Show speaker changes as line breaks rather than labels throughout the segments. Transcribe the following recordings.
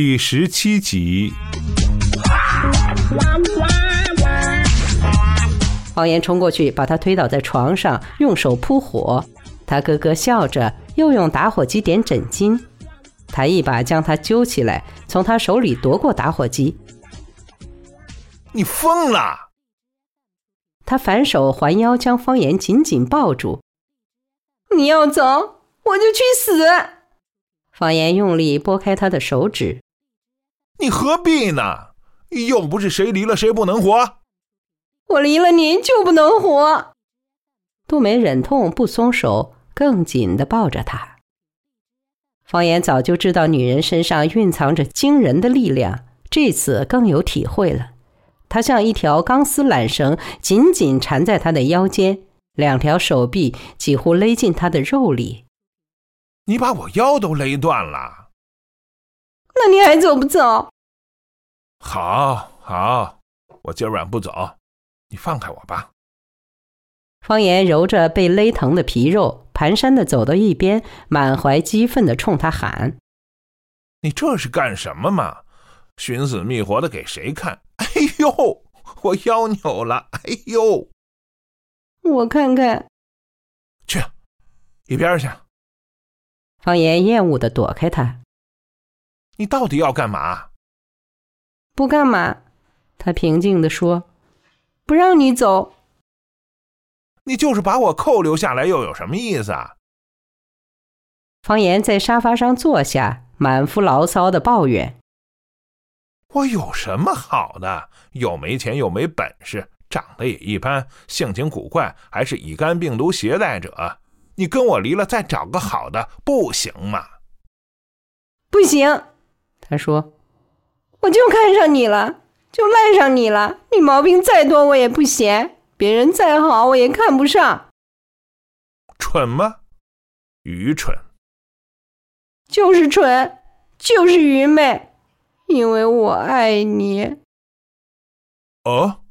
第十七集。
方岩冲过去，把他推倒在床上，用手扑火。他咯咯笑着，又用打火机点枕巾。他一把将他揪起来，从他手里夺过打火机。
你疯了！
他反手环腰，将方言紧紧抱住。你要走，我就去死！方言用力拨开他的手指。
你何必呢？又不是谁离了谁不能活。
我离了您就不能活。杜梅忍痛不松手，更紧的抱着他。方言早就知道女人身上蕴藏着惊人的力量，这次更有体会了。他像一条钢丝缆绳，紧紧缠在他的腰间，两条手臂几乎勒进他的肉里。
你把我腰都勒断了，
那你还走不走？
好，好，我今晚不走，你放开我吧。
方言揉着被勒疼的皮肉，蹒跚的走到一边，满怀激愤的冲他喊：“
你这是干什么嘛？寻死觅活的给谁看？哎呦，我腰扭了！哎呦，
我看看。
去，一边去。”
方言厌恶的躲开他。
你到底要干嘛？
不干嘛，他平静的说：“不让你走。”
你就是把我扣留下来，又有什么意思啊？
方言在沙发上坐下，满腹牢骚的抱怨：“
我有什么好的？又没钱，又没本事，长得也一般，性情古怪，还是乙肝病毒携带者。你跟我离了，再找个好的，不行吗？”“
不行。”他说。我就看上你了，就赖上你了。你毛病再多，我也不嫌；别人再好，我也看不上。
蠢吗？愚蠢。
就是蠢，就是愚昧，因为我爱你。
哦。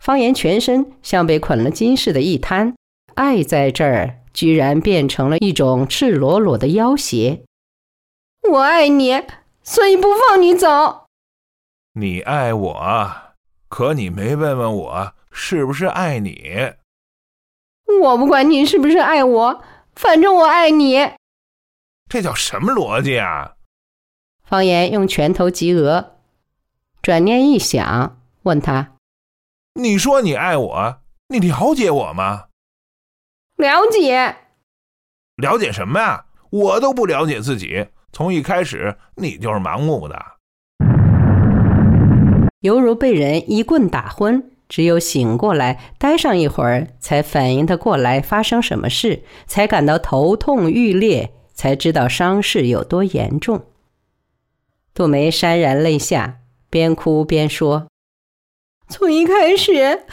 方言全身像被捆了筋似的，一瘫。爱在这儿，居然变成了一种赤裸裸的要挟。我爱你。所以不放你走。
你爱我，可你没问问我是不是爱你。
我不管你是不是爱我，反正我爱你。
这叫什么逻辑啊？
方言用拳头击额，转念一想，问他：“
你说你爱我，你了解我吗？”
了解。
了解什么呀？我都不了解自己。从一开始，你就是盲目的，
犹如被人一棍打昏。只有醒过来，待上一会儿，才反应得过来发生什么事，才感到头痛欲裂，才知道伤势有多严重。杜梅潸然泪下，边哭边说：“从一开始，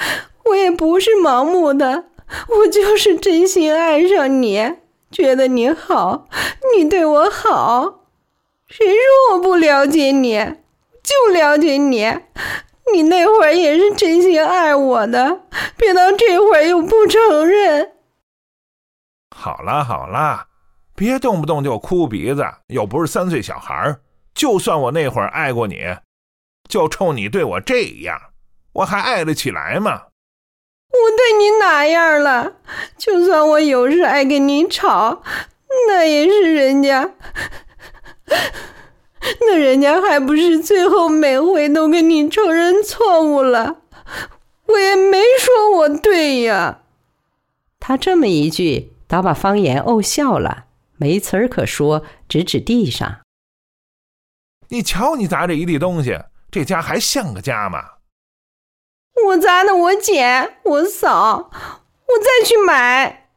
我也不是盲目的，我就是真心爱上你。”觉得你好，你对我好，谁说我不了解你？就了解你。你那会儿也是真心爱我的，别到这会儿又不承认。
好啦好啦，别动不动就哭鼻子，又不是三岁小孩就算我那会儿爱过你，就冲你对我这样，我还爱得起来吗？
我对你哪样了？就算我有时爱跟你吵，那也是人家，那人家还不是最后每回都跟你承认错误了？我也没说我对呀。他这么一句，倒把方言怄笑了，没词儿可说，指指地上：“
你瞧你砸这一地东西，这家还像个家吗？”
我砸的，我姐，我嫂，我再去买。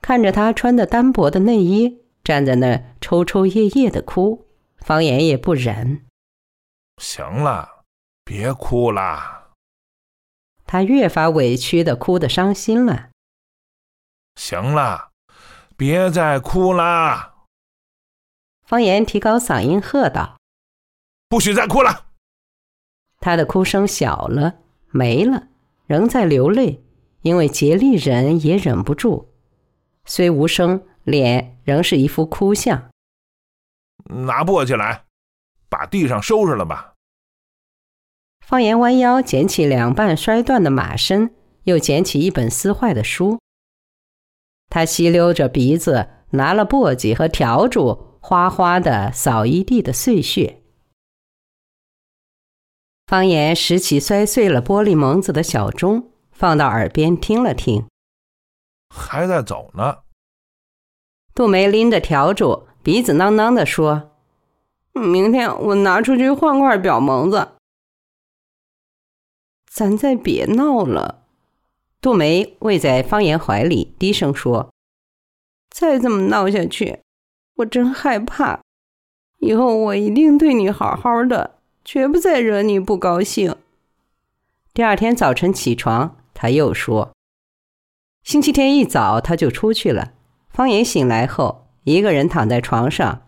看着他穿的单薄的内衣，站在那儿抽抽噎噎的哭，方言也不忍。
行了，别哭了。
他越发委屈的哭的伤心了。
行了，别再哭了。
方言提高嗓音喝道：“
不许再哭了。”
他的哭声小了，没了，仍在流泪，因为竭力忍也忍不住，虽无声，脸仍是一副哭相。
拿簸箕来，把地上收拾了吧。
方言弯腰捡起两半摔断的马身，又捡起一本撕坏的书。他吸溜着鼻子，拿了簸箕和笤帚，哗哗的扫一地的碎屑。方言拾起摔碎了玻璃蒙子的小钟，放到耳边听了听，
还在走呢。
杜梅拎着笤帚，鼻子囔囔地说：“明天我拿出去换块表蒙子。”咱再别闹了。杜梅偎在方言怀里，低声说：“再这么闹下去，我真害怕。以后我一定对你好好的，绝不再惹你不高兴。”第二天早晨起床，他又说：“星期天一早他就出去了。”方言醒来后，一个人躺在床上，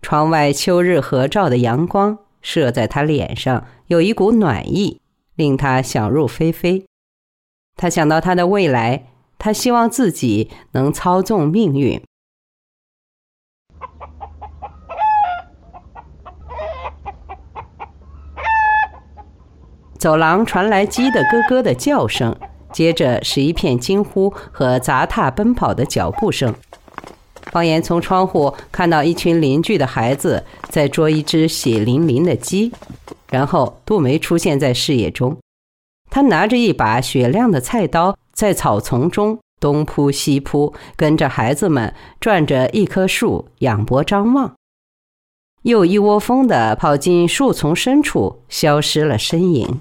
窗外秋日合照的阳光射在他脸上，有一股暖意，令他想入非非。他想到他的未来，他希望自己能操纵命运。走廊传来鸡的咯咯的叫声。接着是一片惊呼和砸踏奔跑的脚步声。方言从窗户看到一群邻居的孩子在捉一只血淋淋的鸡，然后杜梅出现在视野中。他拿着一把雪亮的菜刀，在草丛中东扑西扑，跟着孩子们转着一棵树，仰脖张望，又一窝蜂地跑进树丛深处，消失了身影。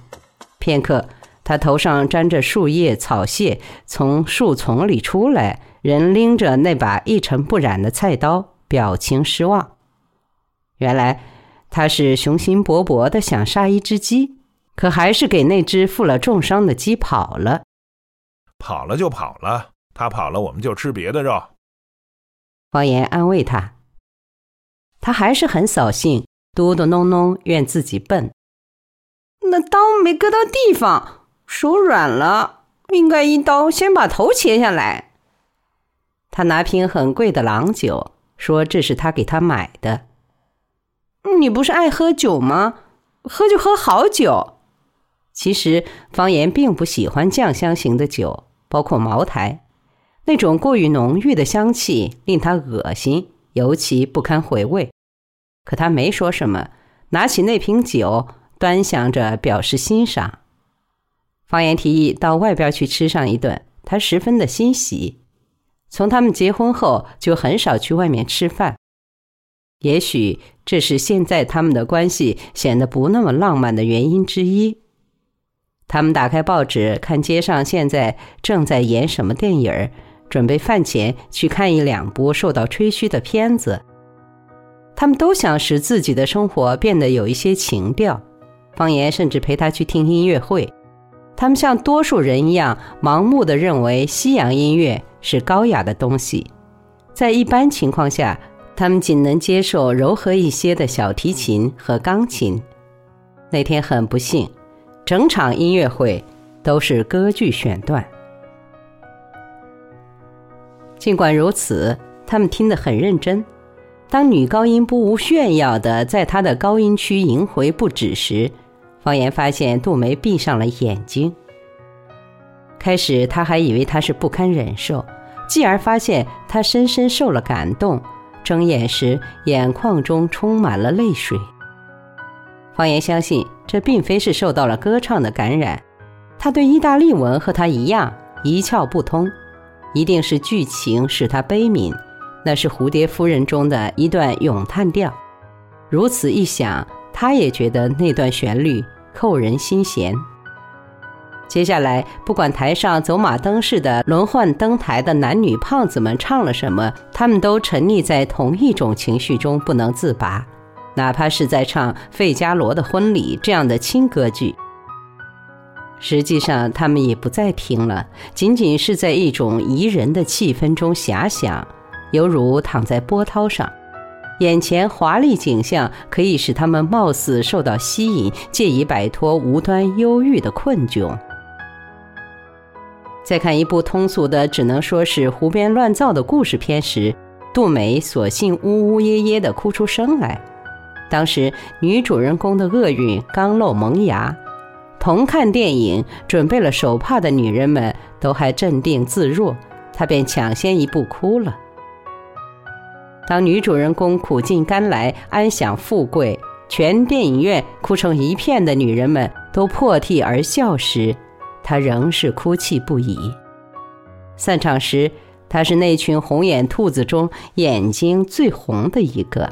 片刻。他头上沾着树叶草屑，从树丛里出来，人拎着那把一尘不染的菜刀，表情失望。原来他是雄心勃勃的想杀一只鸡，可还是给那只负了重伤的鸡跑了。
跑了就跑了，他跑了，我们就吃别的肉。
方言安慰他，他还是很扫兴，嘟嘟哝哝怨自己笨，那刀没割到地方。手软了，应该一刀先把头切下来。他拿瓶很贵的郎酒，说这是他给他买的。你不是爱喝酒吗？喝就喝好酒。其实方言并不喜欢酱香型的酒，包括茅台，那种过于浓郁的香气令他恶心，尤其不堪回味。可他没说什么，拿起那瓶酒，端详着表示欣赏。方言提议到外边去吃上一顿，他十分的欣喜。从他们结婚后，就很少去外面吃饭。也许这是现在他们的关系显得不那么浪漫的原因之一。他们打开报纸，看街上现在正在演什么电影准备饭前去看一两部受到吹嘘的片子。他们都想使自己的生活变得有一些情调。方言甚至陪他去听音乐会。他们像多数人一样，盲目的认为西洋音乐是高雅的东西。在一般情况下，他们仅能接受柔和一些的小提琴和钢琴。那天很不幸，整场音乐会都是歌剧选段。尽管如此，他们听得很认真。当女高音不无炫耀的在她的高音区萦回不止时，方言发现杜梅闭上了眼睛。开始他还以为她是不堪忍受，继而发现她深深受了感动，睁眼时眼眶中充满了泪水。方言相信这并非是受到了歌唱的感染，他对意大利文和他一样一窍不通，一定是剧情使他悲悯。那是《蝴蝶夫人》中的一段咏叹调。如此一想。他也觉得那段旋律扣人心弦。接下来，不管台上走马灯似的轮换登台的男女胖子们唱了什么，他们都沉溺在同一种情绪中不能自拔，哪怕是在唱《费加罗的婚礼》这样的轻歌剧。实际上，他们也不再听了，仅仅是在一种宜人的气氛中遐想，犹如躺在波涛上。眼前华丽景象可以使他们貌似受到吸引，借以摆脱无端忧郁的困窘。在看一部通俗的、只能说是胡编乱造的故事片时，杜梅索性呜呜咽咽地哭出声来。当时女主人公的厄运刚露萌芽，同看电影准备了手帕的女人们都还镇定自若，她便抢先一步哭了。当女主人公苦尽甘来、安享富贵，全电影院哭成一片的女人们都破涕而笑时，她仍是哭泣不已。散场时，她是那群红眼兔子中眼睛最红的一个。